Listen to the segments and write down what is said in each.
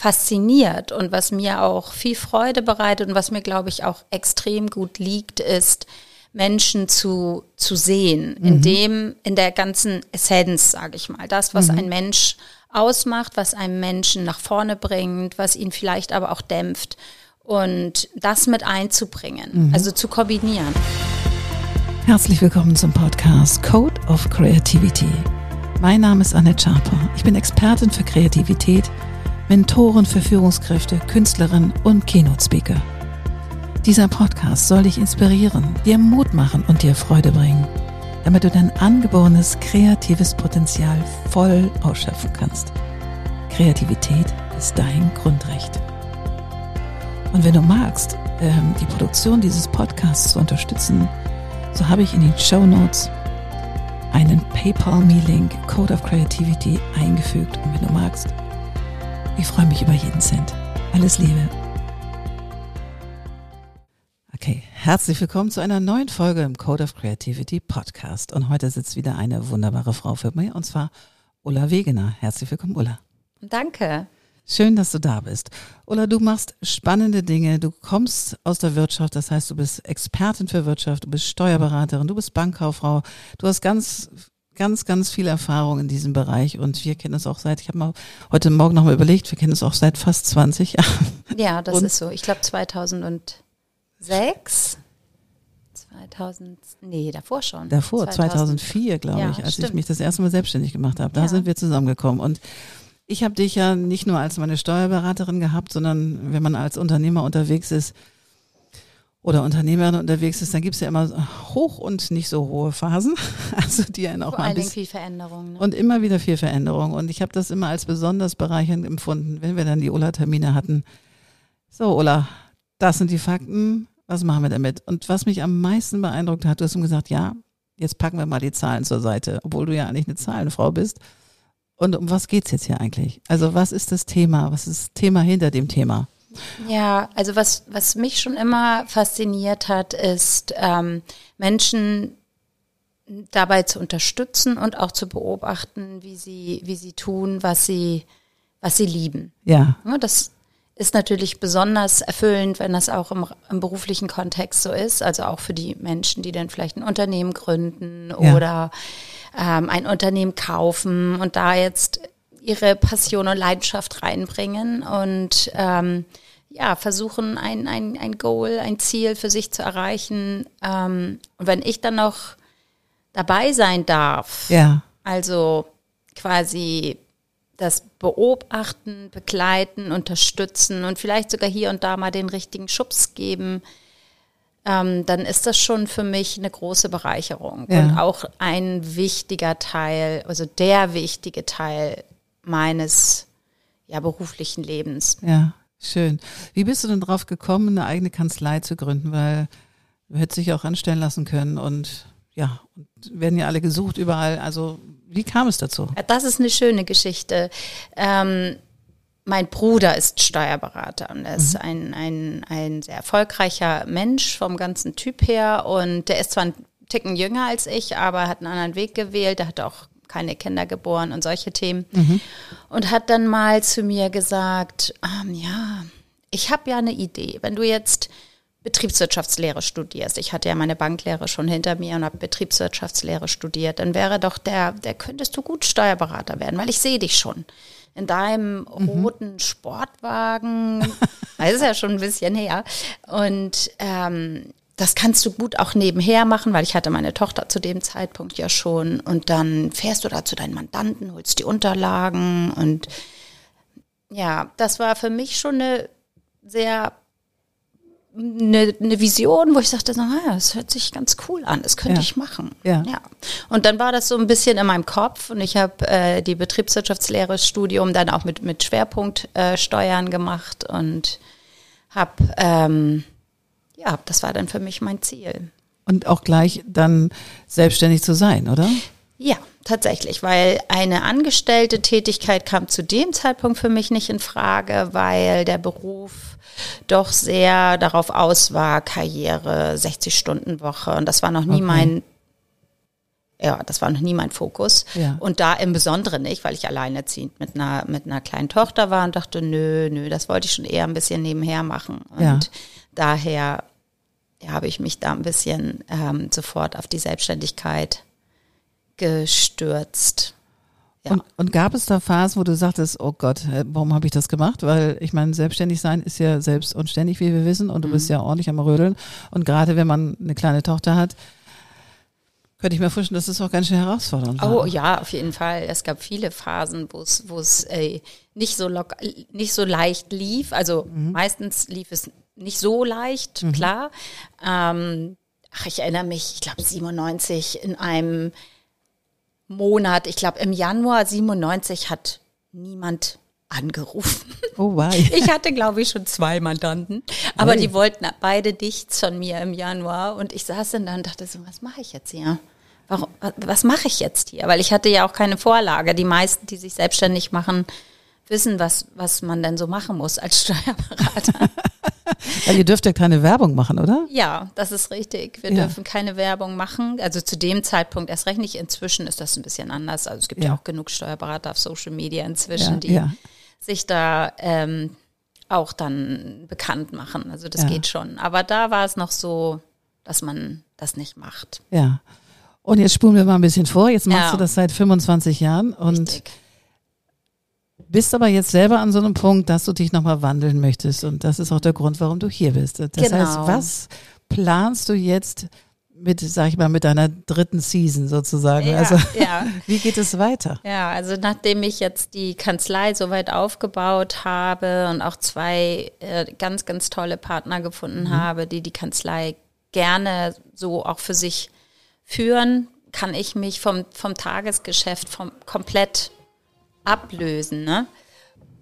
fasziniert und was mir auch viel Freude bereitet und was mir, glaube ich, auch extrem gut liegt, ist, Menschen zu, zu sehen, mhm. in dem, in der ganzen Essenz, sage ich mal, das, was mhm. ein Mensch ausmacht, was einen Menschen nach vorne bringt, was ihn vielleicht aber auch dämpft und das mit einzubringen, mhm. also zu kombinieren. Herzlich willkommen zum Podcast Code of Creativity. Mein Name ist Annette Schaper. Ich bin Expertin für Kreativität, Mentorin für Führungskräfte, Künstlerin und Keynote-Speaker. Dieser Podcast soll dich inspirieren, dir Mut machen und dir Freude bringen, damit du dein angeborenes kreatives Potenzial voll ausschöpfen kannst. Kreativität ist dein Grundrecht. Und wenn du magst, ähm, die Produktion dieses Podcasts zu unterstützen, so habe ich in den Show Notes einen PayPal-Me-Link Code of Creativity eingefügt. Und wenn du magst, ich freue mich über jeden Cent. Alles Liebe. Okay, herzlich willkommen zu einer neuen Folge im Code of Creativity Podcast. Und heute sitzt wieder eine wunderbare Frau für mich, und zwar Ulla Wegener. Herzlich willkommen, Ulla. Danke. Schön, dass du da bist. Ulla, du machst spannende Dinge. Du kommst aus der Wirtschaft, das heißt, du bist Expertin für Wirtschaft, du bist Steuerberaterin, du bist Bankkauffrau. Du hast ganz ganz, ganz viel Erfahrung in diesem Bereich und wir kennen es auch seit, ich habe mal heute Morgen nochmal überlegt, wir kennen es auch seit fast 20 Jahren. Ja, das und ist so. Ich glaube 2000 2006? 2000, nee, davor schon. Davor, 2004, glaube ja, ich, als stimmt. ich mich das erste Mal selbstständig gemacht habe. Da ja. sind wir zusammengekommen. Und ich habe dich ja nicht nur als meine Steuerberaterin gehabt, sondern wenn man als Unternehmer unterwegs ist oder Unternehmerin unterwegs ist, dann gibt es ja immer hoch und nicht so hohe Phasen. Also die einen auch Vor mal ein bisschen viel Veränderung. Ne? Und immer wieder viel Veränderung. Und ich habe das immer als besonders bereichernd empfunden, wenn wir dann die Ulla-Termine hatten. So, Ulla, das sind die Fakten, was machen wir damit? Und was mich am meisten beeindruckt hat, du hast ihm gesagt, ja, jetzt packen wir mal die Zahlen zur Seite, obwohl du ja eigentlich eine Zahlenfrau bist. Und um was geht's jetzt hier eigentlich? Also was ist das Thema? Was ist das Thema hinter dem Thema? Ja, also was, was mich schon immer fasziniert hat, ist ähm, Menschen dabei zu unterstützen und auch zu beobachten, wie sie, wie sie tun, was sie, was sie lieben. Ja. ja das ist natürlich besonders erfüllend, wenn das auch im, im, beruflichen Kontext so ist. Also auch für die Menschen, die dann vielleicht ein Unternehmen gründen ja. oder ähm, ein Unternehmen kaufen und da jetzt ihre Passion und Leidenschaft reinbringen und ähm, ja, versuchen, ein, ein, ein Goal, ein Ziel für sich zu erreichen. Ähm, und wenn ich dann noch dabei sein darf, ja. also quasi das Beobachten, Begleiten, Unterstützen und vielleicht sogar hier und da mal den richtigen Schubs geben, ähm, dann ist das schon für mich eine große Bereicherung ja. und auch ein wichtiger Teil, also der wichtige Teil meines ja, beruflichen Lebens. Ja, schön. Wie bist du denn drauf gekommen, eine eigene Kanzlei zu gründen? Weil du hättest dich auch anstellen lassen können und ja, und werden ja alle gesucht überall. Also wie kam es dazu? Das ist eine schöne Geschichte. Ähm, mein Bruder ist Steuerberater und er ist mhm. ein, ein, ein sehr erfolgreicher Mensch vom ganzen Typ her und der ist zwar ein Ticken jünger als ich, aber hat einen anderen Weg gewählt. Er hat auch keine Kinder geboren und solche Themen. Mhm. Und hat dann mal zu mir gesagt, ähm, ja, ich habe ja eine Idee. Wenn du jetzt Betriebswirtschaftslehre studierst, ich hatte ja meine Banklehre schon hinter mir und habe Betriebswirtschaftslehre studiert, dann wäre doch der, der könntest du gut Steuerberater werden, weil ich sehe dich schon in deinem mhm. roten Sportwagen. das ist ja schon ein bisschen her. Und ähm, das kannst du gut auch nebenher machen, weil ich hatte meine Tochter zu dem Zeitpunkt ja schon. Und dann fährst du da zu deinen Mandanten, holst die Unterlagen und ja, das war für mich schon eine sehr eine, eine Vision, wo ich sagte, naja, das hört sich ganz cool an, das könnte ja. ich machen. Ja. ja. Und dann war das so ein bisschen in meinem Kopf und ich habe äh, die Betriebswirtschaftslehre Studium dann auch mit, mit Schwerpunkt äh, Steuern gemacht und habe, ähm, ja, das war dann für mich mein Ziel. Und auch gleich dann selbstständig zu sein, oder? Ja, tatsächlich, weil eine angestellte Tätigkeit kam zu dem Zeitpunkt für mich nicht in Frage, weil der Beruf doch sehr darauf aus war, Karriere, 60 Stunden Woche und das war noch nie okay. mein ja, das war noch nie mein Fokus. Ja. Und da im Besonderen nicht, weil ich alleinerziehend mit einer, mit einer kleinen Tochter war und dachte, nö, nö, das wollte ich schon eher ein bisschen nebenher machen. Und Ja. daher ja, habe ich mich da ein bisschen ähm, sofort auf die Selbstständigkeit gestürzt. Ja. Und, und gab es da Phasen, wo du sagtest, oh Gott, warum habe ich das gemacht? Weil ich meine, selbstständig sein ist ja selbst und ständig, wie wir wissen, und du bist ja ordentlich am Rödeln. Und gerade wenn man eine kleine Tochter hat, könnte ich mir vorstellen, das ist auch ganz schön herausfordernd. Oh war. ja, auf jeden Fall. Es gab viele Phasen, wo es, wo es äh, nicht so lock, nicht so leicht lief. Also meistens lief es nicht so leicht, klar. Ähm, ach, ich erinnere mich, ich glaube 97 in einem Monat, ich glaube im Januar 97 hat niemand angerufen. Oh wei. Ich hatte, glaube ich, schon zwei Mandanten, aber Hey. die wollten beide nichts von mir im Januar und ich saß dann da und dachte so, was mache ich jetzt hier? Warum, wa- was mache ich jetzt hier? Weil ich hatte ja auch keine Vorlage. Die meisten, die sich selbstständig machen, wissen, was, was man denn so machen muss als Steuerberater. Weil ihr dürft ja keine Werbung machen, oder? ja, das ist richtig. Wir Ja. dürfen keine Werbung machen. Also zu dem Zeitpunkt erst recht nicht. Inzwischen ist das ein bisschen anders. Also es gibt ja, Ja. auch genug Steuerberater auf Social Media inzwischen, Ja, die sich da ähm, auch dann bekannt machen. Also das geht schon. Aber da war es noch so, dass man das nicht macht. Ja. Und jetzt spulen wir mal ein bisschen vor. Jetzt machst du das seit 25 Jahren und Richtig. Bist aber jetzt selber an so einem Punkt, dass du dich nochmal wandeln möchtest. Und das ist auch der Grund, warum du hier bist. Das Genau. heißt, was planst du jetzt mit, sag ich mal, mit deiner dritten Season sozusagen? Ja, also, ja. wie geht es weiter? Ja, also nachdem ich jetzt die Kanzlei soweit aufgebaut habe und auch zwei äh, ganz, ganz tolle Partner gefunden habe, die die Kanzlei gerne so auch für sich führen, kann ich mich vom, vom Tagesgeschäft vom, komplett ablösen. Ne?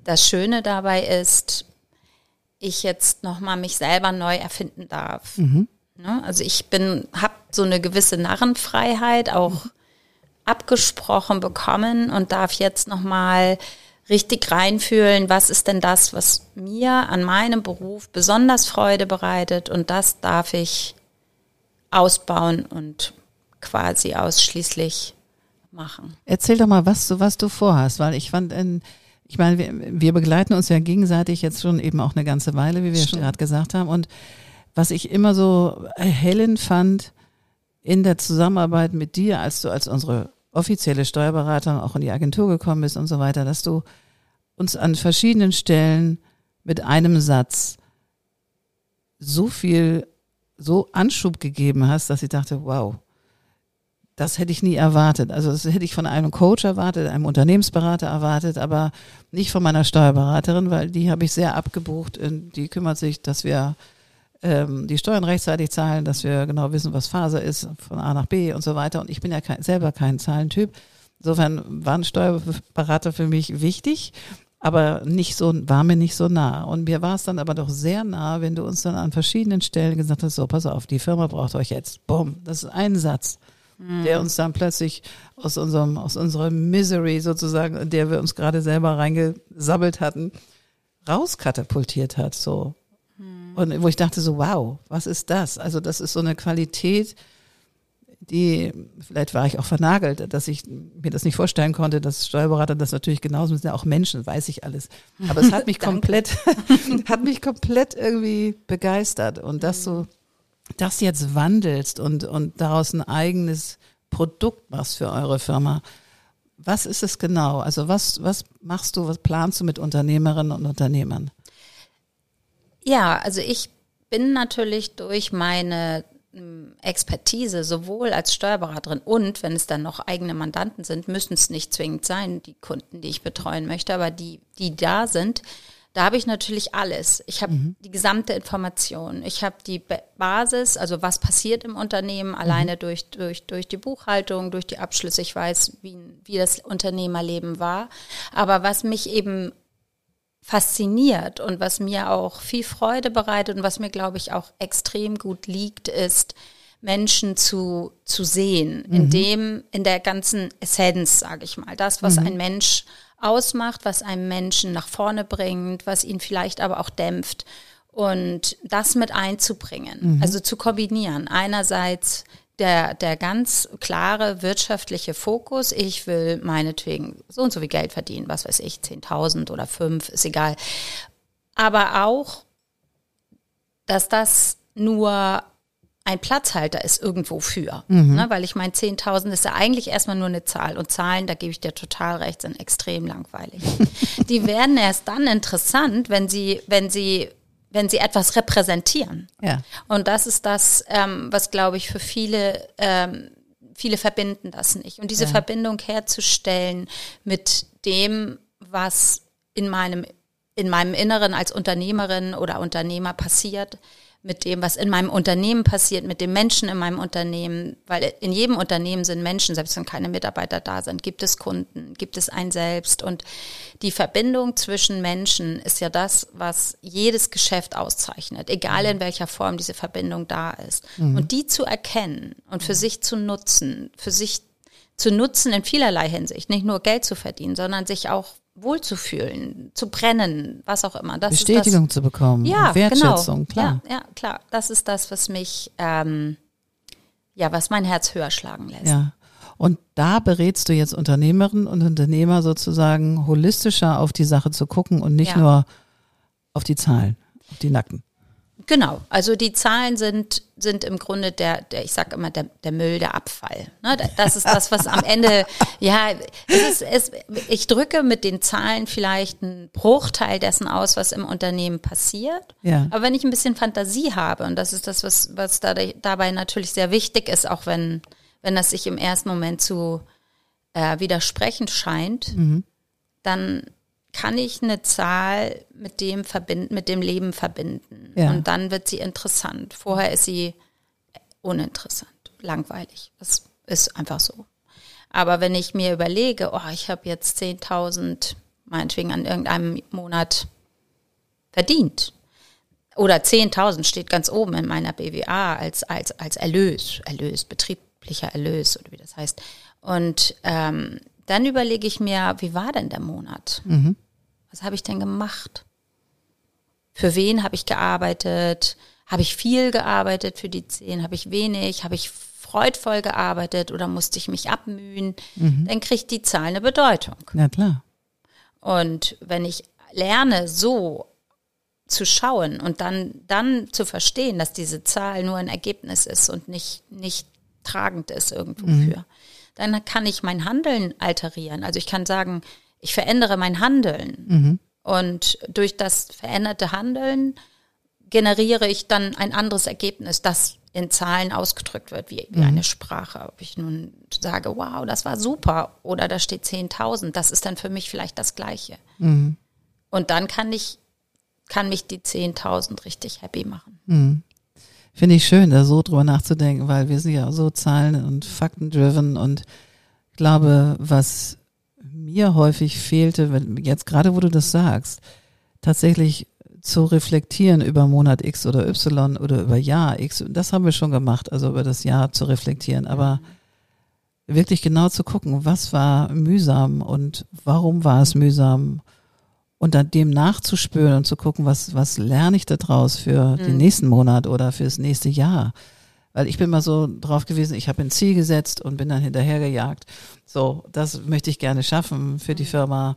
Das Schöne dabei ist, ich jetzt nochmal mich selber neu erfinden darf. Ne? Also ich bin, habe so eine gewisse Narrenfreiheit auch abgesprochen bekommen und darf jetzt nochmal richtig reinfühlen, was ist denn das, was mir an meinem Beruf besonders Freude bereitet und das darf ich ausbauen und quasi ausschließlich machen. Erzähl doch mal, was du, was du vorhast, weil ich fand, in, ich meine, wir, wir begleiten uns ja gegenseitig jetzt schon eben auch eine ganze Weile, wie wir schon gerade gesagt haben. Und was ich immer so erhellend fand in der Zusammenarbeit mit dir, als du als unsere offizielle Steuerberaterin auch in die Agentur gekommen bist und so weiter, dass du uns an verschiedenen Stellen mit einem Satz so viel, so Anschub gegeben hast, dass ich dachte, wow, das hätte ich nie erwartet. Also das hätte ich von einem Coach erwartet, einem Unternehmensberater erwartet, aber nicht von meiner Steuerberaterin, weil die habe ich sehr abgebucht. Und Die kümmert sich, dass wir ähm, die Steuern rechtzeitig zahlen, dass wir genau wissen, was Phase ist, von A nach B und so weiter. Und ich bin ja kein, selber kein Zahlentyp. Insofern war ein Steuerberater für mich wichtig, aber nicht so, war mir nicht so nah. Und mir war es dann aber doch sehr nah, wenn du uns dann an verschiedenen Stellen gesagt hast, so, pass auf, die Firma braucht euch jetzt. Bumm, das ist ein Satz der uns dann plötzlich aus unserem, aus unserer Misery sozusagen, in der wir uns gerade selber reingesabbelt hatten, rauskatapultiert hat, so. Und wo ich dachte so, wow, was ist das? Also das ist so eine Qualität, die, vielleicht war ich auch vernagelt, dass ich mir das nicht vorstellen konnte, dass Steuerberater das natürlich genauso sind, ja auch Menschen, weiß ich alles. Aber es hat mich komplett, hat mich komplett irgendwie begeistert und dass du das jetzt wandelst und, und daraus ein eigenes Produkt machst für eure Firma. Was ist es genau? Also was, was machst du, was planst du mit Unternehmerinnen und Unternehmern? Ja, also ich bin natürlich durch meine ähm, Expertise sowohl als Steuerberaterin und wenn es dann noch eigene Mandanten sind, müssen es nicht zwingend sein, die Kunden, die ich betreuen möchte, aber die, die da sind, da habe ich natürlich alles. Ich habe die gesamte Information. Ich habe die Ba- Basis, also was passiert im Unternehmen, alleine durch, durch, durch die Buchhaltung, durch die Abschlüsse. Ich weiß, wie, wie das Unternehmerleben war. Aber was mich eben fasziniert und was mir auch viel Freude bereitet und was mir, glaube ich, auch extrem gut liegt, ist, Menschen zu, zu sehen, in dem, in der ganzen Essenz, sage ich mal, das, was ein Mensch ausmacht, was einen Menschen nach vorne bringt, was ihn vielleicht aber auch dämpft und das mit einzubringen, also zu kombinieren. Einerseits der, der ganz klare wirtschaftliche Fokus, ich will meinetwegen so und so viel Geld verdienen, was weiß ich, 10.000 oder 5, ist egal. Aber auch, dass das nur ein Platzhalter ist irgendwo für. Mhm. Ne, weil ich meine, 10.000 ist ja eigentlich erstmal nur eine Zahl. Und Zahlen, da gebe ich dir total recht, sind extrem langweilig. Die werden erst dann interessant, wenn sie, wenn sie wenn sie etwas repräsentieren. Ja. Und das ist das, ähm, was glaube ich für viele, ähm, viele verbinden das nicht. Und diese ja. Verbindung herzustellen mit dem, was in meinem, in meinem Inneren als Unternehmerin oder Unternehmer passiert, mit dem, was in meinem Unternehmen passiert, mit den Menschen in meinem Unternehmen, weil in jedem Unternehmen sind Menschen, selbst wenn keine Mitarbeiter da sind, gibt es Kunden, gibt es ein Selbst und die Verbindung zwischen Menschen ist ja das, was jedes Geschäft auszeichnet, egal in welcher Form diese Verbindung da ist. Mhm. Und die zu erkennen und für sich zu nutzen, für sich zu nutzen in vielerlei Hinsicht, nicht nur Geld zu verdienen, sondern sich auch wohlzufühlen, zu brennen, was auch immer. Das Bestätigung das, zu bekommen, ja, Wertschätzung, genau. klar. Ja, ja, klar. Das ist das, was mich, ähm, ja, was mein Herz höher schlagen lässt. Ja. Und da berätst du jetzt Unternehmerinnen und Unternehmer sozusagen holistischer auf die Sache zu gucken und nicht ja. nur auf die Zahlen, auf die Nacken. Genau, also die Zahlen sind, sind im Grunde der, der ich sage immer, der, der Müll, der Abfall. Ne? Das ist das, was am Ende, ja, es ist, es, ich drücke mit den Zahlen vielleicht einen Bruchteil dessen aus, was im Unternehmen passiert. Ja. Aber wenn ich ein bisschen Fantasie habe, und das ist das, was, was da, dabei natürlich sehr wichtig ist, auch wenn, wenn das sich im ersten Moment zu äh, widersprechend scheint, mhm. dann kann ich eine Zahl mit dem verbinden, mit dem Leben verbinden. Ja. Und dann wird sie interessant. Vorher ist sie uninteressant, langweilig. Das ist einfach so. Aber wenn ich mir überlege, oh, ich habe jetzt 10.000 meinetwegen an irgendeinem Monat verdient. Oder 10.000 steht ganz oben in meiner BWA als, als, als Erlös, Erlös, betrieblicher Erlös oder wie das heißt. Und ähm, dann überlege ich mir, wie war denn der Monat? Mhm. Was habe ich denn gemacht? Für wen habe ich gearbeitet? Habe ich viel gearbeitet für die zehn? Habe ich wenig? Habe ich freudvoll gearbeitet oder musste ich mich abmühen? Mhm. Dann kriegt die Zahl eine Bedeutung. Na klar. Und wenn ich lerne, so zu schauen und dann, dann zu verstehen, dass diese Zahl nur ein Ergebnis ist und nicht, nicht tragend ist irgendwo mhm. für, dann kann ich mein Handeln alterieren. Also ich kann sagen, ich verändere mein Handeln. Mhm. Und durch das veränderte Handeln generiere ich dann ein anderes Ergebnis, das in Zahlen ausgedrückt wird, wie, wie mhm. eine Sprache. Ob ich nun sage, wow, das war super, oder da steht 10.000, das ist dann für mich vielleicht das Gleiche. Mhm. Und dann kann ich, kann mich die 10.000 richtig happy machen. Finde ich schön, da so drüber nachzudenken, weil wir sind ja so Zahlen- und Fakten-driven und ich glaube, was mir häufig fehlte, wenn, jetzt gerade wo du das sagst, tatsächlich zu reflektieren über Monat X oder Y oder über Jahr X, das haben wir schon gemacht, also über das Jahr zu reflektieren, aber wirklich genau zu gucken, was war mühsam und warum war es mühsam und dann dem nachzuspüren und zu gucken, was, was lerne ich da draus für mhm. den nächsten Monat oder fürs nächste Jahr. Weil ich bin mal so drauf gewesen, ich habe ein Ziel gesetzt und bin dann hinterhergejagt. So, das möchte ich gerne schaffen für die mhm. Firma.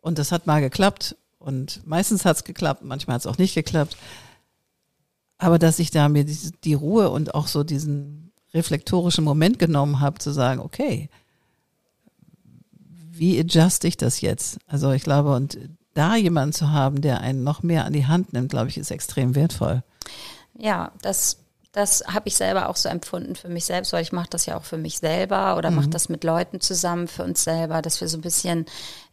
Und das hat mal geklappt. Und meistens hat es geklappt, manchmal hat es auch nicht geklappt. Aber dass ich da mir die, die Ruhe und auch so diesen reflektorischen Moment genommen habe, zu sagen, okay, wie adjust ich das jetzt? Also ich glaube, und da jemanden zu haben, der einen noch mehr an die Hand nimmt, glaube ich, ist extrem wertvoll. Ja, das, das habe ich selber auch so empfunden für mich selbst, weil ich mache das ja auch für mich selber oder mhm. mache das mit Leuten zusammen für uns selber, dass wir so ein bisschen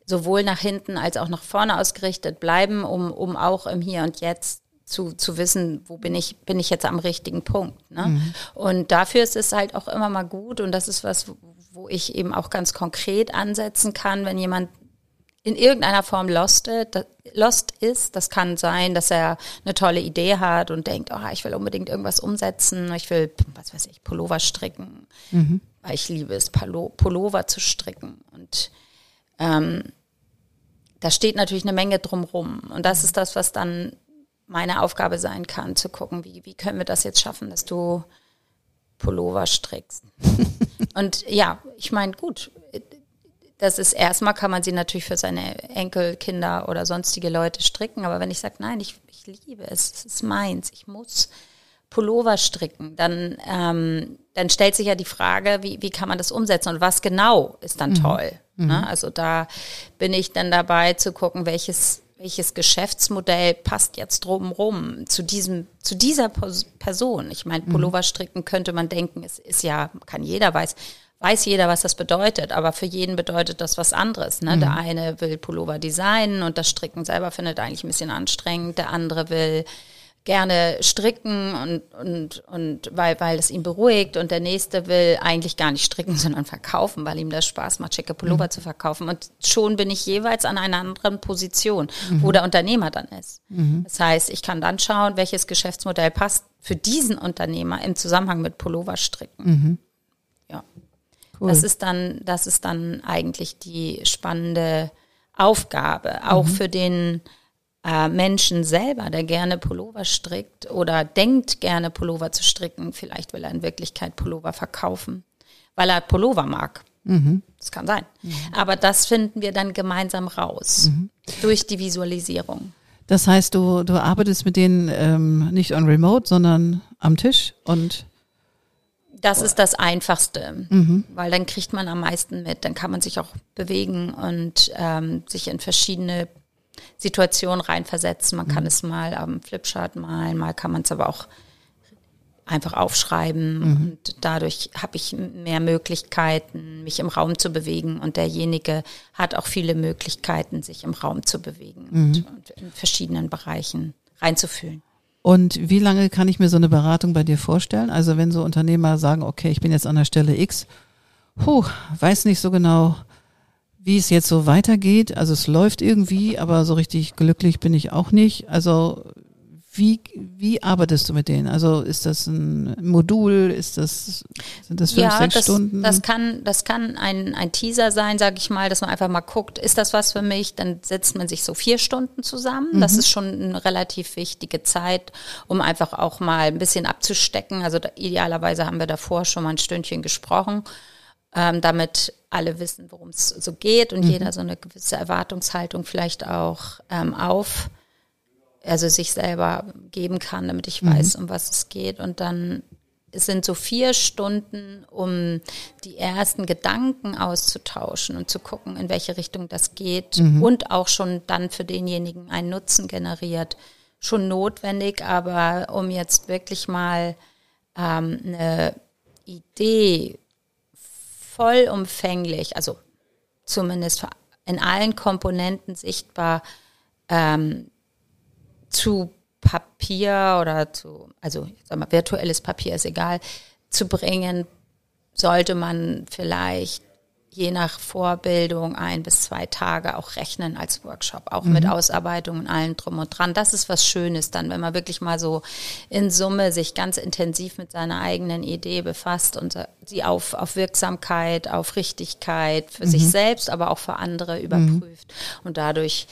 sowohl nach hinten als auch nach vorne ausgerichtet bleiben, um, um auch im Hier und Jetzt zu, zu wissen, wo bin ich, bin ich jetzt am richtigen Punkt. Ne? Mhm. Und dafür ist es halt auch immer mal gut und das ist was, wo ich eben auch ganz konkret ansetzen kann, wenn jemand in irgendeiner Form lost, lost ist. Das kann sein, dass er eine tolle Idee hat und denkt, oh, ich will unbedingt irgendwas umsetzen. Ich will, was weiß ich, Pullover stricken. Mhm. Weil ich liebe es, Pullover zu stricken. Und ähm, da steht natürlich eine Menge drumrum. Und das ist das, was dann meine Aufgabe sein kann, zu gucken, wie, wie können wir das jetzt schaffen, dass du Pullover strickst. und ja, ich meine, gut, das ist erstmal kann man sie natürlich für seine Enkelkinder oder sonstige Leute stricken, aber wenn ich sage, nein, ich, ich liebe es, es ist meins, ich muss Pullover stricken, dann, ähm, dann stellt sich ja die Frage, wie, wie kann man das umsetzen und was genau ist dann mhm. toll. Ne? Mhm. Also da bin ich dann dabei zu gucken, welches welches Geschäftsmodell passt jetzt drumherum zu diesem, zu dieser Person. Ich meine, mhm. Pullover stricken könnte man denken, es ist ja, kann jeder weiß, weiß jeder, was das bedeutet, aber für jeden bedeutet das was anderes. Ne? Mhm. Der eine will Pullover designen und das Stricken selber findet eigentlich ein bisschen anstrengend. Der andere will gerne stricken und, und, und weil, weil es ihn beruhigt und der nächste will eigentlich gar nicht stricken, sondern verkaufen, weil ihm das Spaß macht, schicke Pullover mhm. zu verkaufen. Und schon bin ich jeweils an einer anderen Position, mhm. wo der Unternehmer dann ist. Mhm. Das heißt, ich kann dann schauen, welches Geschäftsmodell passt für diesen Unternehmer im Zusammenhang mit Pullover stricken. Mhm. Ja. Cool. Das ist dann, das ist dann eigentlich die spannende Aufgabe, auch mhm. für den äh, Menschen selber, der gerne Pullover strickt oder denkt gerne Pullover zu stricken, vielleicht will er in Wirklichkeit Pullover verkaufen, weil er Pullover mag. Mhm. Das kann sein. Mhm. Aber das finden wir dann gemeinsam raus mhm. durch die Visualisierung. Das heißt, du, du arbeitest mit denen ähm, nicht on remote, sondern am Tisch und das ist das Einfachste, mhm. weil dann kriegt man am meisten mit. Dann kann man sich auch bewegen und ähm, sich in verschiedene Situation reinversetzen. Man kann mhm. es mal am Flipchart malen, mal kann man es aber auch einfach aufschreiben mhm. und dadurch habe ich mehr Möglichkeiten, mich im Raum zu bewegen und derjenige hat auch viele Möglichkeiten, sich im Raum zu bewegen mhm. und, und in verschiedenen Bereichen reinzufühlen. Und wie lange kann ich mir so eine Beratung bei dir vorstellen? Also wenn so Unternehmer sagen, okay, ich bin jetzt an der Stelle X, puh, weiß nicht so genau, wie es jetzt so weitergeht. Also es läuft irgendwie, aber so richtig glücklich bin ich auch nicht. Also wie, wie arbeitest du mit denen? Also ist das ein Modul? Ist das, sind das fünf, ja, sechs das, Stunden? Das kann, das kann ein, ein Teaser sein, sage ich mal, dass man einfach mal guckt, ist das was für mich? Dann setzt man sich so vier Stunden zusammen. Mhm. Das ist schon eine relativ wichtige Zeit, um einfach auch mal ein bisschen abzustecken. Also da, idealerweise haben wir davor schon mal ein Stündchen gesprochen ähm, damit alle wissen, worum es so geht und mhm. jeder so eine gewisse Erwartungshaltung vielleicht auch ähm, auf, also sich selber geben kann, damit ich mhm. weiß, um was es geht. Und dann es sind so vier Stunden, um die ersten Gedanken auszutauschen und zu gucken, in welche Richtung das geht mhm. und auch schon dann für denjenigen einen Nutzen generiert. Schon notwendig, aber um jetzt wirklich mal ähm, eine Idee vollumfänglich, also zumindest in allen Komponenten sichtbar ähm, zu Papier oder zu, also sag mal, virtuelles Papier ist egal, zu bringen, sollte man vielleicht je nach Vorbildung ein bis zwei Tage auch rechnen als Workshop, auch mhm. mit Ausarbeitung und allem drum und dran. Das ist was Schönes dann, wenn man wirklich mal so in Summe sich ganz intensiv mit seiner eigenen Idee befasst und sie auf, auf Wirksamkeit, auf Richtigkeit für mhm. sich selbst, aber auch für andere überprüft. Mhm. Und dadurch,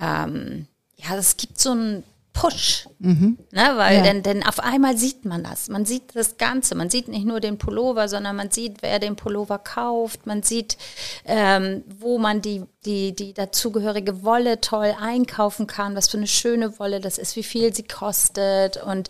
ähm, ja, es gibt so ein Push. Mhm. Ne, weil ja. denn, denn auf einmal sieht man das. Man sieht das Ganze. Man sieht nicht nur den Pullover, sondern man sieht, wer den Pullover kauft. Man sieht, ähm, wo man die, die, die dazugehörige Wolle toll einkaufen kann, was für eine schöne Wolle das ist, wie viel sie kostet und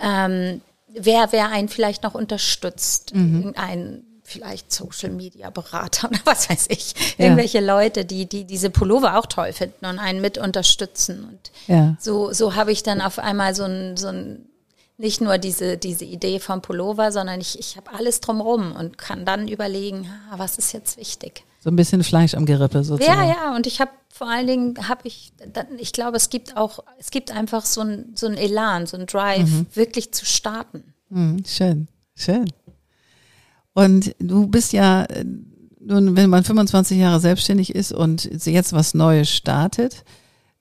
ähm, wer, wer einen vielleicht noch unterstützt. Mhm. Ein vielleicht Social Media Berater oder was weiß ich, ja. irgendwelche Leute, die, die diese Pullover auch toll finden und einen mit unterstützen. Und ja. so, so habe ich dann auf einmal so ein, so ein, nicht nur diese, diese Idee vom Pullover, sondern ich, ich habe alles drumrum und kann dann überlegen, ah, was ist jetzt wichtig. So ein bisschen Fleisch am Gerippe sozusagen. Ja, ja, und ich habe vor allen Dingen habe ich, ich glaube, es gibt auch, es gibt einfach so ein, so ein Elan, so ein Drive, mhm. wirklich zu starten. Mhm, schön, schön. Und du bist ja, nun, wenn man 25 Jahre selbstständig ist und jetzt was Neues startet,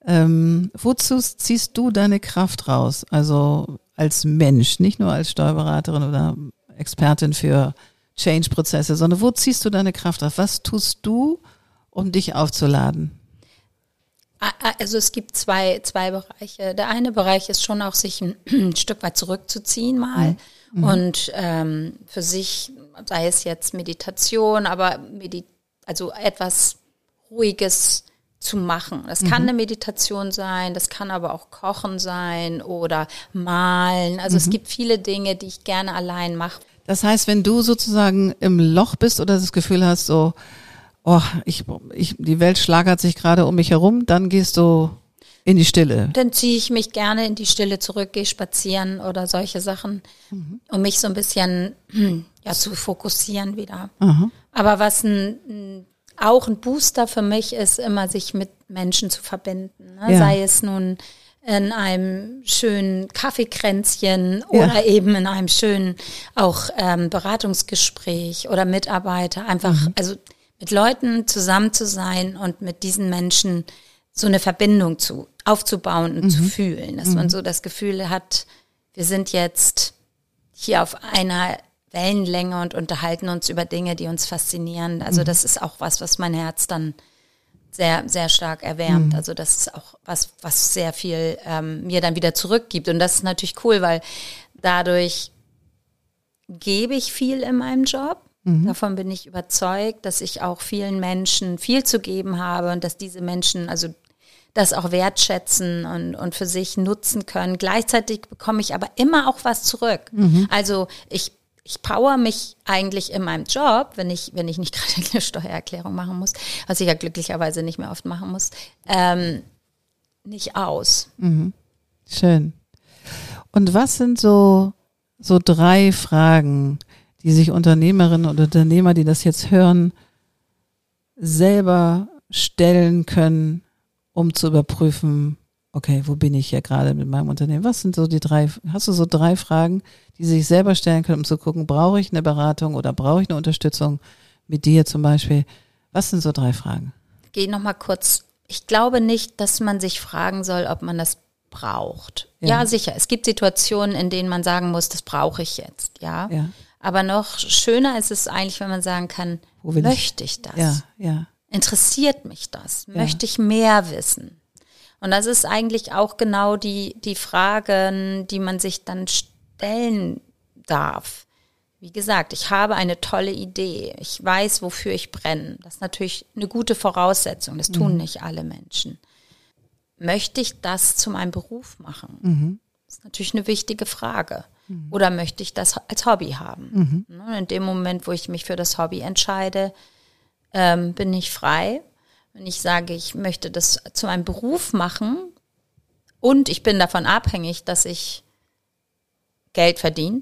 ähm, wozu ziehst du deine Kraft raus? Also als Mensch, nicht nur als Steuerberaterin oder Expertin für Change-Prozesse, sondern wo ziehst du deine Kraft auf? Was tust du, um dich aufzuladen? Also es gibt zwei, zwei Bereiche. Der eine Bereich ist schon auch, sich ein, ein Stück weit zurückzuziehen mal mhm. und ähm, für sich, sei es jetzt Meditation, aber Medi also etwas Ruhiges zu machen. Das kann mhm. eine Meditation sein, das kann aber auch Kochen sein oder Malen. Also mhm. es gibt viele Dinge, die ich gerne allein mache. Das heißt, wenn du sozusagen im Loch bist oder das Gefühl hast, so, oh, ich, ich, die Welt schlagert sich gerade um mich herum, dann gehst du in die Stille. Dann ziehe ich mich gerne in die Stille zurück, gehe spazieren oder solche Sachen, mhm. um mich so ein bisschen ja, zu fokussieren wieder. Mhm. Aber was ein, auch ein Booster für mich ist, immer sich mit Menschen zu verbinden. Ne? Ja. Sei es nun in einem schönen Kaffeekränzchen oder ja. eben in einem schönen auch ähm, Beratungsgespräch oder Mitarbeiter. Einfach, mhm. also mit Leuten zusammen zu sein und mit diesen Menschen so eine Verbindung zu aufzubauen und mhm. zu fühlen, dass mhm. man so das Gefühl hat, wir sind jetzt hier auf einer Wellenlänge und unterhalten uns über Dinge, die uns faszinieren. Also mhm. das ist auch was, was mein Herz dann sehr, sehr stark erwärmt. Mhm. Also das ist auch was, was sehr viel ähm, mir dann wieder zurückgibt. Und das ist natürlich cool, weil dadurch gebe ich viel in meinem Job. Mhm. Davon bin ich überzeugt, dass ich auch vielen Menschen viel zu geben habe und dass diese Menschen, also das auch wertschätzen und, und für sich nutzen können. Gleichzeitig bekomme ich aber immer auch was zurück. Mhm. Also ich ich power mich eigentlich in meinem Job, wenn ich, wenn ich nicht gerade eine Steuererklärung machen muss, was ich ja glücklicherweise nicht mehr oft machen muss, ähm, nicht aus. Mhm. Schön. Und was sind so, so drei Fragen, die sich Unternehmerinnen und Unternehmer, die das jetzt hören, selber stellen können, um zu überprüfen, okay, wo bin ich hier gerade mit meinem Unternehmen? Was sind so die drei, hast du so drei Fragen, die sie sich selber stellen können, um zu gucken, brauche ich eine Beratung oder brauche ich eine Unterstützung mit dir zum Beispiel? Was sind so drei Fragen? Geh nochmal kurz. Ich glaube nicht, dass man sich fragen soll, ob man das braucht. Ja. ja. sicher. Es gibt Situationen, in denen man sagen muss, das brauche ich jetzt, ja. ja. Aber noch schöner ist es eigentlich, wenn man sagen kann, möchte ich? ich das? Ja, ja. Interessiert mich das? Möchte ich mehr wissen? Und das ist eigentlich auch genau die, die Fragen, die man sich dann stellen darf. Wie gesagt, ich habe eine tolle Idee. Ich weiß, wofür ich brenne. Das ist natürlich eine gute Voraussetzung. Das tun mhm. nicht alle Menschen. Möchte ich das zu meinem Beruf machen? Mhm. Das ist natürlich eine wichtige Frage. Mhm. Oder möchte ich das als Hobby haben? Mhm. Ne, in dem Moment, wo ich mich für das Hobby entscheide, ähm, bin ich frei wenn ich sage, ich möchte das zu meinem Beruf machen und ich bin davon abhängig, dass ich Geld verdiene,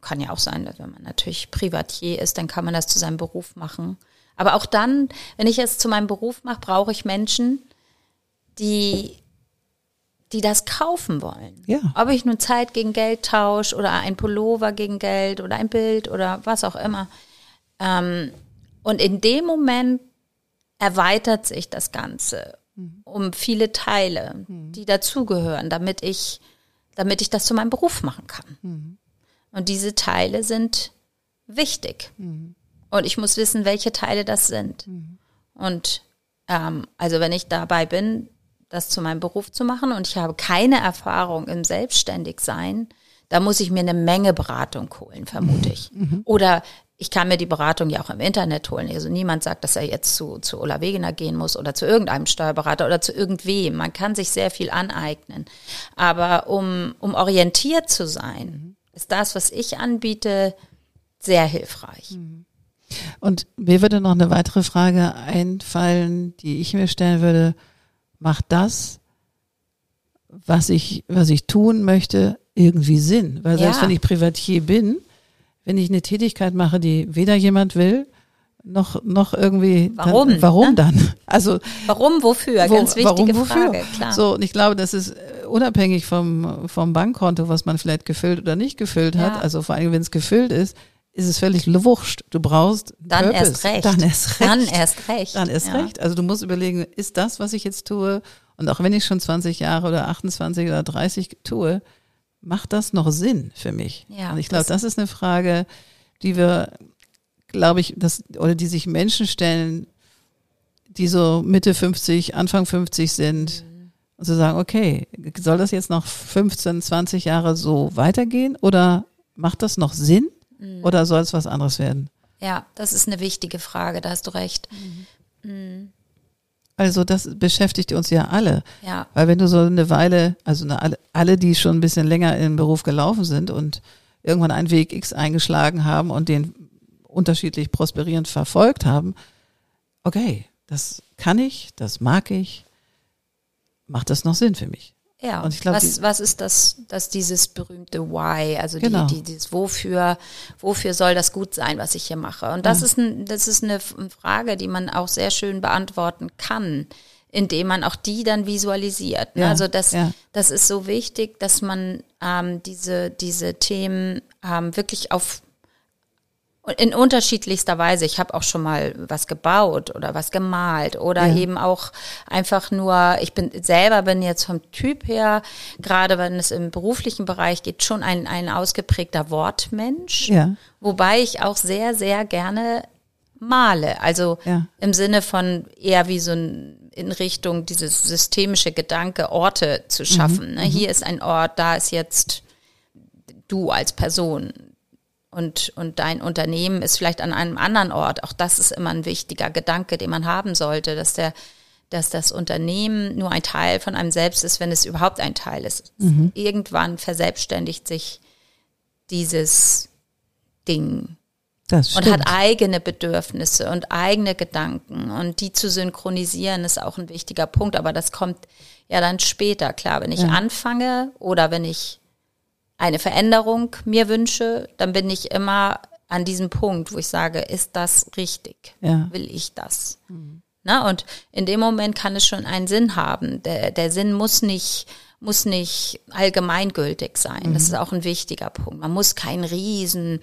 kann ja auch sein, wenn man natürlich Privatier ist, dann kann man das zu seinem Beruf machen. Aber auch dann, wenn ich es zu meinem Beruf mache, brauche ich Menschen, die, die das kaufen wollen. Ja. Ob ich nun Zeit gegen Geld tausche oder ein Pullover gegen Geld oder ein Bild oder was auch immer. Ähm, und in dem Moment erweitert sich das Ganze um viele Teile, die dazugehören, damit ich, damit ich das zu meinem Beruf machen kann. Und diese Teile sind wichtig. Und ich muss wissen, welche Teile das sind. Und ähm, also wenn ich dabei bin, das zu meinem Beruf zu machen und ich habe keine Erfahrung im Selbstständigsein, da muss ich mir eine Menge Beratung holen, vermute ich. Mhm. Oder ich kann mir die Beratung ja auch im Internet holen. Also niemand sagt, dass er jetzt zu, zu Ola Wegener gehen muss oder zu irgendeinem Steuerberater oder zu irgendwem. Man kann sich sehr viel aneignen. Aber um, um orientiert zu sein, ist das, was ich anbiete, sehr hilfreich. Und mir würde noch eine weitere Frage einfallen, die ich mir stellen würde. Macht das, was ich, was ich tun möchte, irgendwie Sinn? Weil selbst ja. wenn ich Privatier bin, wenn ich eine Tätigkeit mache, die weder jemand will, noch, noch irgendwie. Warum? Dann, warum ne? dann? Also. Warum, wofür? Wo, Ganz wichtige warum, Frage, klar. So, und ich glaube, das ist äh, unabhängig vom, vom Bankkonto, was man vielleicht gefüllt oder nicht gefüllt hat. Ja. Also vor allem, wenn es gefüllt ist, ist es völlig wurscht. Du brauchst dann Purpose. erst recht. Dann erst recht. Dann erst recht. Dann erst ja. recht. Also du musst überlegen, ist das, was ich jetzt tue, und auch wenn ich schon 20 Jahre oder 28 oder 30 tue, macht das noch Sinn für mich? Ja, und ich glaube, das, das ist eine Frage, die wir, glaube ich, das, oder die sich Menschen stellen, die so Mitte 50, Anfang 50 sind, mhm. und zu sagen, okay, soll das jetzt noch 15, 20 Jahre so weitergehen oder macht das noch Sinn mhm. oder soll es was anderes werden? Ja, das ist eine wichtige Frage, da hast du recht. Mhm. Also das beschäftigt uns ja alle. Ja. Weil wenn du so eine Weile, also eine, alle, alle, die schon ein bisschen länger im Beruf gelaufen sind und irgendwann einen Weg X eingeschlagen haben und den unterschiedlich prosperierend verfolgt haben, okay, das kann ich, das mag ich, macht das noch Sinn für mich? Ja, und ich glaub, was, was ist das, das dieses berühmte Why, also genau. die, die, dieses wofür, wofür soll das gut sein, was ich hier mache? Und das ja. ist ein, das ist eine Frage, die man auch sehr schön beantworten kann, indem man auch die dann visualisiert. Ne? Ja, also das, ja. das ist so wichtig, dass man ähm, diese, diese Themen ähm, wirklich auf in unterschiedlichster Weise. Ich habe auch schon mal was gebaut oder was gemalt oder ja. eben auch einfach nur, ich bin selber bin jetzt vom Typ her, gerade wenn es im beruflichen Bereich geht, schon ein, ein ausgeprägter Wortmensch. Ja. Wobei ich auch sehr, sehr gerne male. Also ja. im Sinne von eher wie so ein in Richtung dieses systemische Gedanke, Orte zu schaffen. Mhm. Ne? Hier ist ein Ort, da ist jetzt du als Person und, und dein Unternehmen ist vielleicht an einem anderen Ort. Auch das ist immer ein wichtiger Gedanke, den man haben sollte, dass der, dass das Unternehmen nur ein Teil von einem selbst ist, wenn es überhaupt ein Teil ist. Mhm. Irgendwann verselbstständigt sich dieses Ding und hat eigene Bedürfnisse und eigene Gedanken und die zu synchronisieren ist auch ein wichtiger Punkt, aber das kommt ja dann später, klar, wenn ich ja. anfange oder wenn ich eine Veränderung mir wünsche, dann bin ich immer an diesem Punkt, wo ich sage, ist das richtig? Ja. Will ich das? Mhm. Na, und in dem Moment kann es schon einen Sinn haben. Der, der Sinn muss nicht, muss nicht allgemeingültig sein. Mhm. Das ist auch ein wichtiger Punkt. Man muss keinen riesen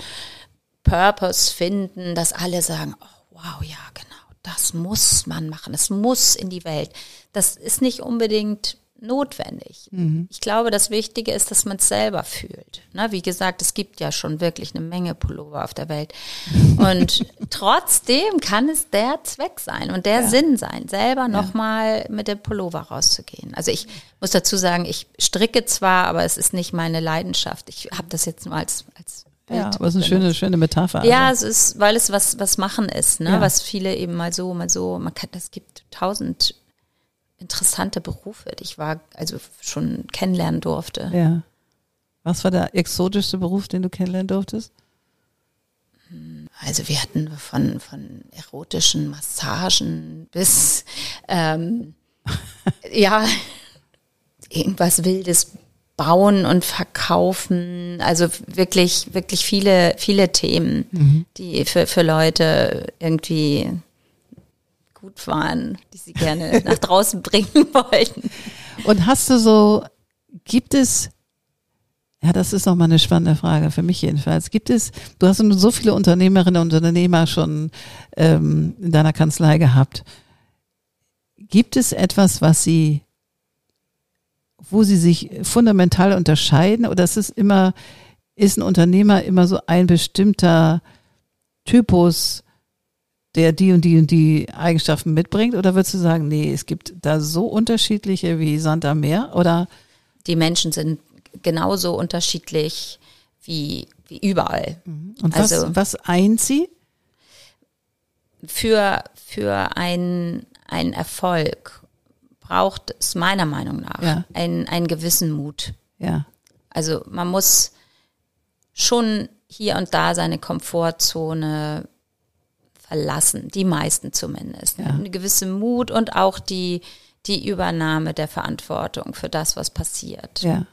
Purpose finden, dass alle sagen, oh, wow, ja, genau, das muss man machen. Es muss in die Welt. Das ist nicht unbedingt notwendig. Mhm. Ich glaube, das Wichtige ist, dass man es selber fühlt. Na, wie gesagt, es gibt ja schon wirklich eine Menge Pullover auf der Welt. Und trotzdem kann es der Zweck sein und der ja. Sinn sein, selber ja. nochmal mit dem Pullover rauszugehen. Also ich muss dazu sagen, ich stricke zwar, aber es ist nicht meine Leidenschaft. Ich habe das jetzt nur als, als ja, aber es ist eine schöne, schöne Metapher. Ja, also. es ist, weil es was, was machen ist, ne? Ja. was viele eben mal so, mal so, man kann, das gibt tausend interessante Berufe, die ich war, also schon kennenlernen durfte. Ja. Was war der exotischste Beruf, den du kennenlernen durftest? Also wir hatten von, von erotischen Massagen bis ähm, ja irgendwas Wildes bauen und verkaufen. Also wirklich, wirklich viele, viele Themen, mhm. die für, für Leute irgendwie gut waren, die sie gerne nach draußen bringen wollten. Und hast du so, gibt es, ja, das ist nochmal eine spannende Frage, für mich jedenfalls. Gibt es, du hast so viele Unternehmerinnen und Unternehmer schon ähm, in deiner Kanzlei gehabt. Gibt es etwas, was sie, wo sie sich fundamental unterscheiden oder ist es immer, ist ein Unternehmer immer so ein bestimmter Typus, der die und die und die Eigenschaften mitbringt? Oder würdest du sagen, nee, es gibt da so unterschiedliche wie Sand am Meer? Oder? Die Menschen sind genauso unterschiedlich wie, wie überall. Mhm. Und was, also, was eint sie? Für, für einen, einen Erfolg braucht es meiner Meinung nach ja. einen, einen gewissen Mut. Ja. Also man muss schon hier und da seine Komfortzone verlassen, die meisten zumindest. Ja. Eine gewisse Mut und auch die, die Übernahme der Verantwortung für das, was passiert. Ja.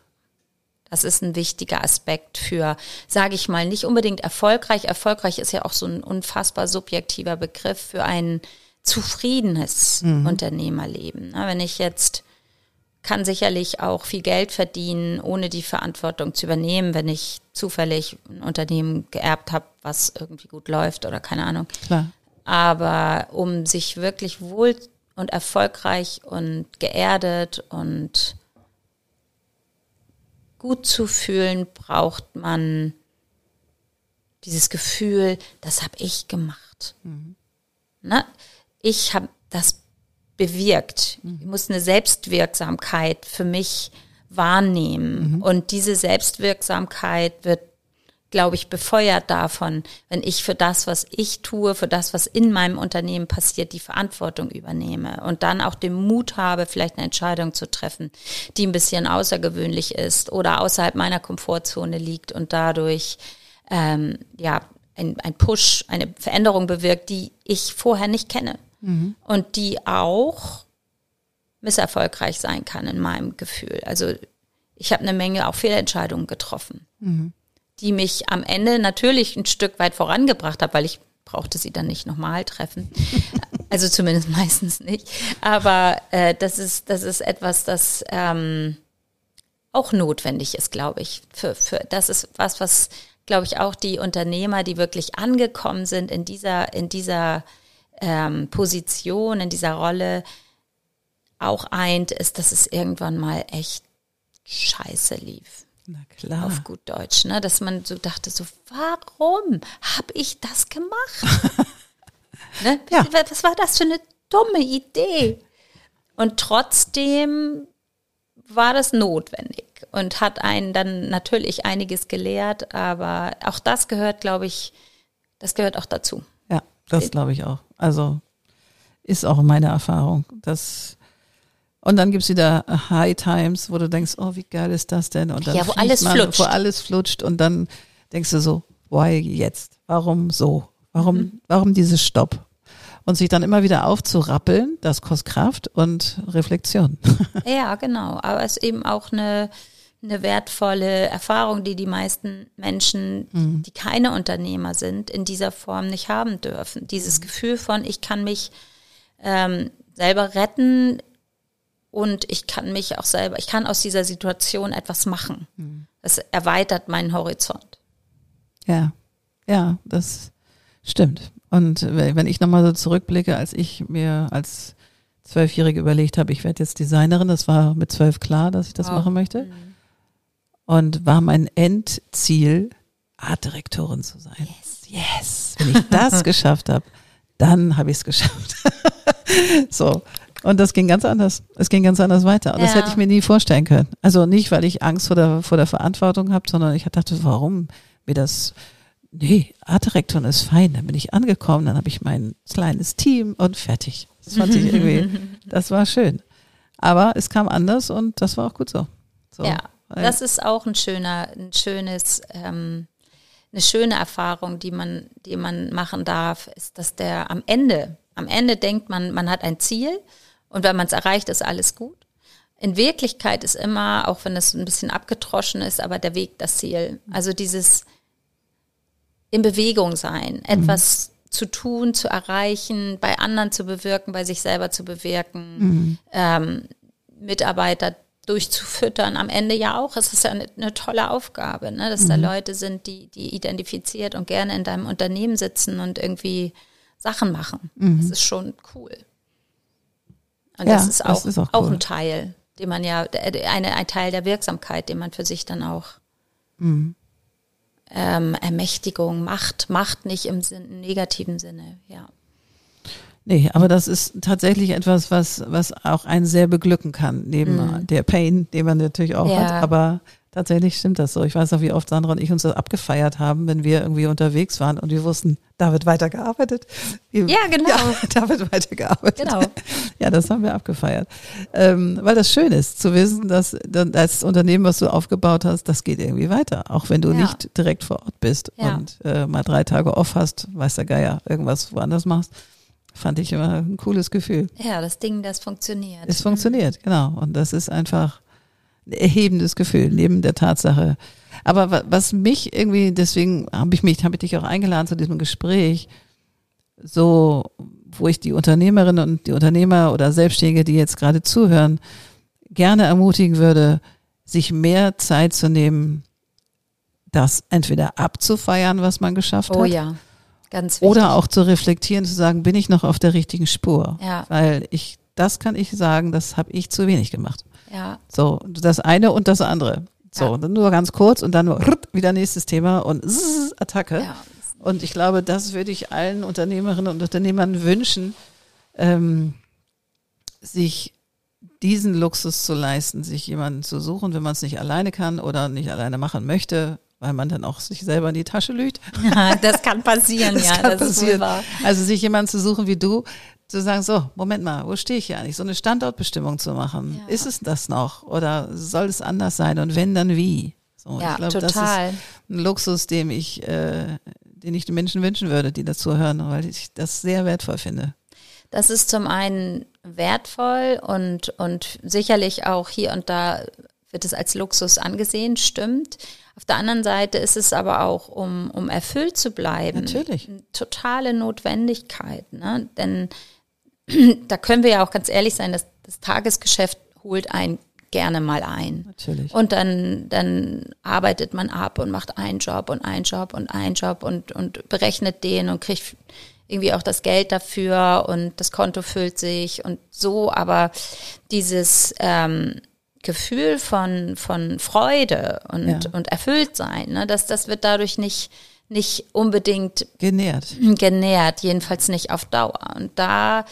Das ist ein wichtiger Aspekt für, sage ich mal, nicht unbedingt erfolgreich. Erfolgreich ist ja auch so ein unfassbar subjektiver Begriff für ein zufriedenes mhm. Unternehmerleben. Wenn ich jetzt kann sicherlich auch viel Geld verdienen, ohne die Verantwortung zu übernehmen, wenn ich zufällig ein Unternehmen geerbt habe, was irgendwie gut läuft oder keine Ahnung. Klar. Aber um sich wirklich wohl und erfolgreich und geerdet und gut zu fühlen, braucht man dieses Gefühl, das habe ich gemacht. Mhm. Ne? Ich habe das bewirkt. Ich muss eine Selbstwirksamkeit für mich wahrnehmen. Und diese Selbstwirksamkeit wird, glaube ich, befeuert davon, wenn ich für das, was ich tue, für das, was in meinem Unternehmen passiert, die Verantwortung übernehme und dann auch den Mut habe, vielleicht eine Entscheidung zu treffen, die ein bisschen außergewöhnlich ist oder außerhalb meiner Komfortzone liegt und dadurch ähm, ja ein, ein Push, eine Veränderung bewirkt, die ich vorher nicht kenne und die auch misserfolgreich sein kann in meinem Gefühl. Also ich habe eine Menge auch Fehlentscheidungen getroffen, die mich am Ende natürlich ein Stück weit vorangebracht haben, weil ich brauchte sie dann nicht nochmal treffen. Also zumindest meistens nicht. Aber äh, das ist das ist etwas, das ähm, auch notwendig ist, glaube ich. Für, für das ist was, was glaube ich auch die Unternehmer, die wirklich angekommen sind in dieser in dieser ähm, Position, in dieser Rolle, auch eint, ist, dass es irgendwann mal echt scheiße lief. Na klar. Auf gut Deutsch, ne? Dass man so dachte, so, warum habe ich das gemacht? ne? Ja. Was war das für eine dumme Idee? Und trotzdem war das notwendig und hat einen dann natürlich einiges gelehrt, aber auch das gehört, glaube ich, das gehört auch dazu. Das glaube ich auch. Also ist auch meine Erfahrung. Das und dann gibt's wieder High Times, wo du denkst, oh, wie geil ist das denn? Und dann Ja, wo alles man, flutscht. Wo alles flutscht und dann denkst du so, why jetzt? Warum so? Warum, Mhm. warum dieses Stopp? Und sich dann immer wieder aufzurappeln, das kostet Kraft und Reflexion. Ja, genau. Aber es ist eben auch eine, eine wertvolle Erfahrung, die die meisten Menschen, die keine Unternehmer sind, in dieser Form nicht haben dürfen. Dieses Gefühl von, ich kann mich ähm, selber retten und ich kann mich auch selber, ich kann aus dieser Situation etwas machen. Das erweitert meinen Horizont. Ja, ja, das stimmt. Und wenn ich nochmal so zurückblicke, als ich mir als Zwölfjährige überlegt habe, ich werde jetzt Designerin, das war mit zwölf klar, dass ich das Wow. machen möchte. Und war mein Endziel, Artdirektorin zu sein. Yes. yes. Wenn ich das geschafft habe, dann habe ich es geschafft. so. Und das ging ganz anders. Es ging ganz anders weiter. Und das Ja. hätte ich mir nie vorstellen können. Also nicht, weil ich Angst vor der, vor der Verantwortung habe, sondern ich dachte, warum mir das Nee, Artdirektorin ist fein. Dann bin ich angekommen, dann habe ich mein kleines Team und fertig. Das fand ich irgendwie, das war schön. Aber es kam anders und das war auch gut so. so Ja, das ist auch ein schöner, ein schönes, ähm, eine schöne Erfahrung, die man, die man machen darf, ist, dass der am Ende, am Ende denkt man, man hat ein Ziel und wenn man es erreicht, ist alles gut. In Wirklichkeit ist immer, auch wenn es ein bisschen abgetroschen ist, aber der Weg das Ziel. Also dieses in Bewegung sein, etwas zu tun, zu erreichen, bei anderen zu bewirken, bei sich selber zu bewirken, ähm, Mitarbeiter durchzufüttern. Am Ende ja auch. Es ist ja eine, eine tolle Aufgabe, ne? dass da Leute sind, die, die identifiziert und gerne in deinem Unternehmen sitzen und irgendwie Sachen machen. Das ist schon cool. Und Ja, das ist auch, das ist auch auch, cool. ein Teil, den man ja, eine, ein Teil der Wirksamkeit, den man für sich dann auch Mhm. ähm, Ermächtigung, Macht, Macht nicht im, Sinn, im negativen Sinne, ja. Nee, aber das ist tatsächlich etwas, was, was auch einen sehr beglücken kann, neben der Pain, den man natürlich auch Mhm. Ja. hat. Aber tatsächlich stimmt das so. Ich weiß noch, wie oft Sandra und ich uns das abgefeiert haben, wenn wir irgendwie unterwegs waren und wir wussten, da wird weitergearbeitet. Ja, genau. Ja, da wird weitergearbeitet. Genau. Ja, das haben wir abgefeiert. Ähm, weil das schön ist, zu wissen, dass das Unternehmen, was du aufgebaut hast, das geht irgendwie weiter. Auch wenn du Ja. nicht direkt vor Ort bist und äh, mal drei Tage off hast, weiß der Geier, irgendwas woanders machst. Fand ich immer ein cooles Gefühl. Ja, das Ding, das funktioniert. Es funktioniert, genau. Und das ist einfach ein erhebendes Gefühl, neben der Tatsache. Aber wa- was mich irgendwie, deswegen habe ich mich, habe ich dich auch eingeladen zu diesem Gespräch, so, wo ich die Unternehmerinnen und die Unternehmer oder Selbstständige, die jetzt gerade zuhören, gerne ermutigen würde, sich mehr Zeit zu nehmen, das entweder abzufeiern, was man geschafft oh hat, ja, ganz wichtig. oder auch zu reflektieren, zu sagen, bin ich noch auf der richtigen Spur? Ja. Weil ich, das kann ich sagen, das habe ich zu wenig gemacht. Ja, So, das eine und das andere. So, Ja. nur ganz kurz und dann wieder nächstes Thema und zzz, Attacke. ja. Und ich glaube, das würde ich allen Unternehmerinnen und Unternehmern wünschen, ähm, sich diesen Luxus zu leisten, sich jemanden zu suchen, wenn man es nicht alleine kann oder nicht alleine machen möchte, weil man dann auch sich selber in die Tasche lügt. Ja, das kann passieren, das ja, kann das passieren. ist wahr. Also sich jemanden zu suchen wie du, zu sagen, so, Moment mal, wo stehe ich hier eigentlich? So eine Standortbestimmung zu machen. Ja. Ist es das noch? Oder soll es anders sein? Und wenn, dann wie? So, ja, ich glaube, total. das ist ein Luxus, dem ich, äh, den ich den Menschen wünschen würde, die dazu hören, weil ich das sehr wertvoll finde. Das ist zum einen wertvoll und, und sicherlich auch hier und da wird es als Luxus angesehen, stimmt. Auf der anderen Seite ist es aber auch, um, um erfüllt zu bleiben, Natürlich. totale Notwendigkeit. Ne? Denn da können wir ja auch ganz ehrlich sein, dass das Tagesgeschäft holt einen gerne mal ein. Natürlich. Und dann, dann arbeitet man ab und macht einen Job und einen Job und einen Job und, und berechnet den und kriegt irgendwie auch das Geld dafür und das Konto füllt sich und so, aber dieses ähm, Gefühl von, von Freude und, ja. und Erfülltsein, ne, das, das wird dadurch nicht, nicht unbedingt genährt. Genährt, jedenfalls nicht auf Dauer. Und da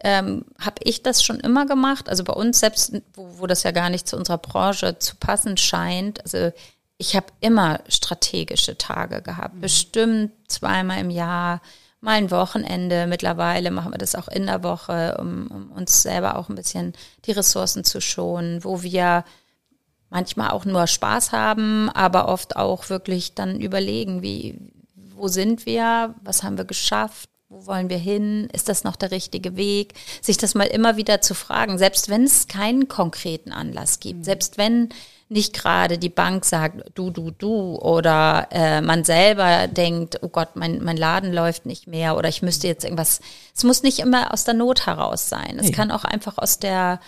ähm, habe ich das schon immer gemacht. Also bei uns selbst, wo, wo das ja gar nicht zu unserer Branche zu passen scheint. Also ich habe immer strategische Tage gehabt, mhm. bestimmt zweimal im Jahr, mal ein Wochenende. Mittlerweile machen wir das auch in der Woche, um, um uns selber auch ein bisschen die Ressourcen zu schonen, wo wir manchmal auch nur Spaß haben, aber oft auch wirklich dann überlegen, wie, wo sind wir, was haben wir geschafft, wo wollen wir hin? Ist das noch der richtige Weg? Sich das mal immer wieder zu fragen, selbst wenn es keinen konkreten Anlass gibt, mhm. selbst wenn nicht gerade die Bank sagt, du, du, du, oder äh, man selber denkt, oh Gott, mein, mein Laden läuft nicht mehr oder ich müsste jetzt irgendwas. Es muss nicht immer aus der Not heraus sein. Es nee. kann auch einfach aus der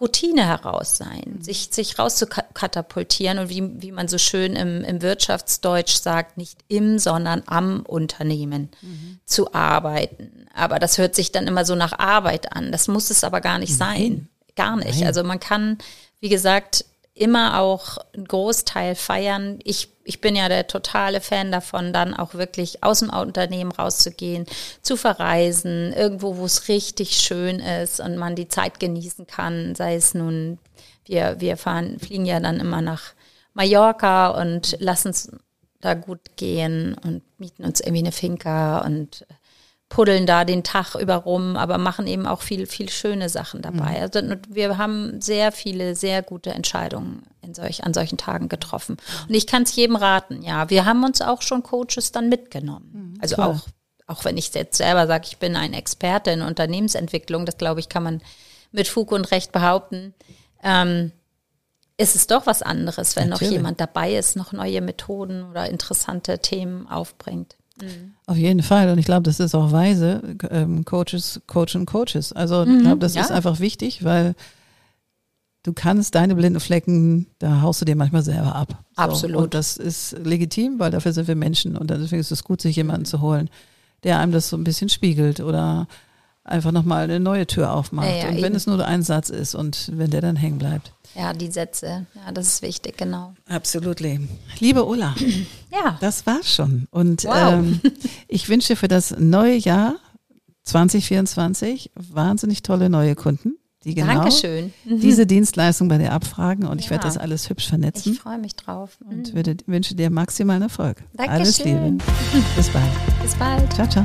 Routine heraus sein, mhm. sich, sich rauszukatapultieren und wie, wie man so schön im, im Wirtschaftsdeutsch sagt, nicht im, sondern am Unternehmen mhm. zu arbeiten. Aber das hört sich dann immer so nach Arbeit an. Das muss es aber gar nicht Nein. sein. Gar nicht. Nein. Also man kann, wie gesagt, immer auch einen Großteil feiern. Ich, ich bin ja der totale Fan davon, dann auch wirklich aus dem Unternehmen rauszugehen, zu verreisen, irgendwo, wo es richtig schön ist und man die Zeit genießen kann, sei es nun, wir, wir fahren, fliegen ja dann immer nach Mallorca und lassen es da gut gehen und mieten uns irgendwie eine Finca und puddeln da den Tag über rum, aber machen eben auch viel, viel schöne Sachen dabei. Mhm. Also wir haben sehr viele, sehr gute Entscheidungen in solch, an solchen Tagen getroffen. Und ich kann es jedem raten, ja. Wir haben uns auch schon Coaches dann mitgenommen. Mhm, also auch, auch wenn ich jetzt selber sage, ich bin ein Experte in Unternehmensentwicklung, das glaube ich, kann man mit Fug und Recht behaupten. Ähm, ist es doch was anderes, wenn Natürlich. noch jemand dabei ist, noch neue Methoden oder interessante Themen aufbringt. Mhm. Auf jeden Fall. Und ich glaube, das ist auch weise, ähm, Coaches, coachen Coaches. Also ich mhm, glaube, das ja. ist einfach wichtig, weil du kannst deine blinden Flecken, da haust du dir manchmal selber ab. So. Absolut. Und das ist legitim, weil dafür sind wir Menschen und deswegen ist es gut, sich jemanden zu holen, der einem das so ein bisschen spiegelt oder einfach nochmal eine neue Tür aufmacht. Ja, ja, und wenn eben. es nur ein Satz ist und wenn der dann hängen bleibt. Ja, die Sätze. Ja, das ist wichtig, genau. Absolut. Liebe Ulla, ja. das war's schon. Und wow. ähm, ich wünsche für das neue Jahr 2024 wahnsinnig tolle neue Kunden, die genau Dankeschön. Diese Dienstleistung bei dir abfragen. Und ja. ich werde das alles hübsch vernetzen. Ich freue mich drauf. Mhm. Und würde, wünsche dir maximalen Erfolg. Dankeschön. Alles Liebe. Bis bald. Bis bald. Ciao, ciao.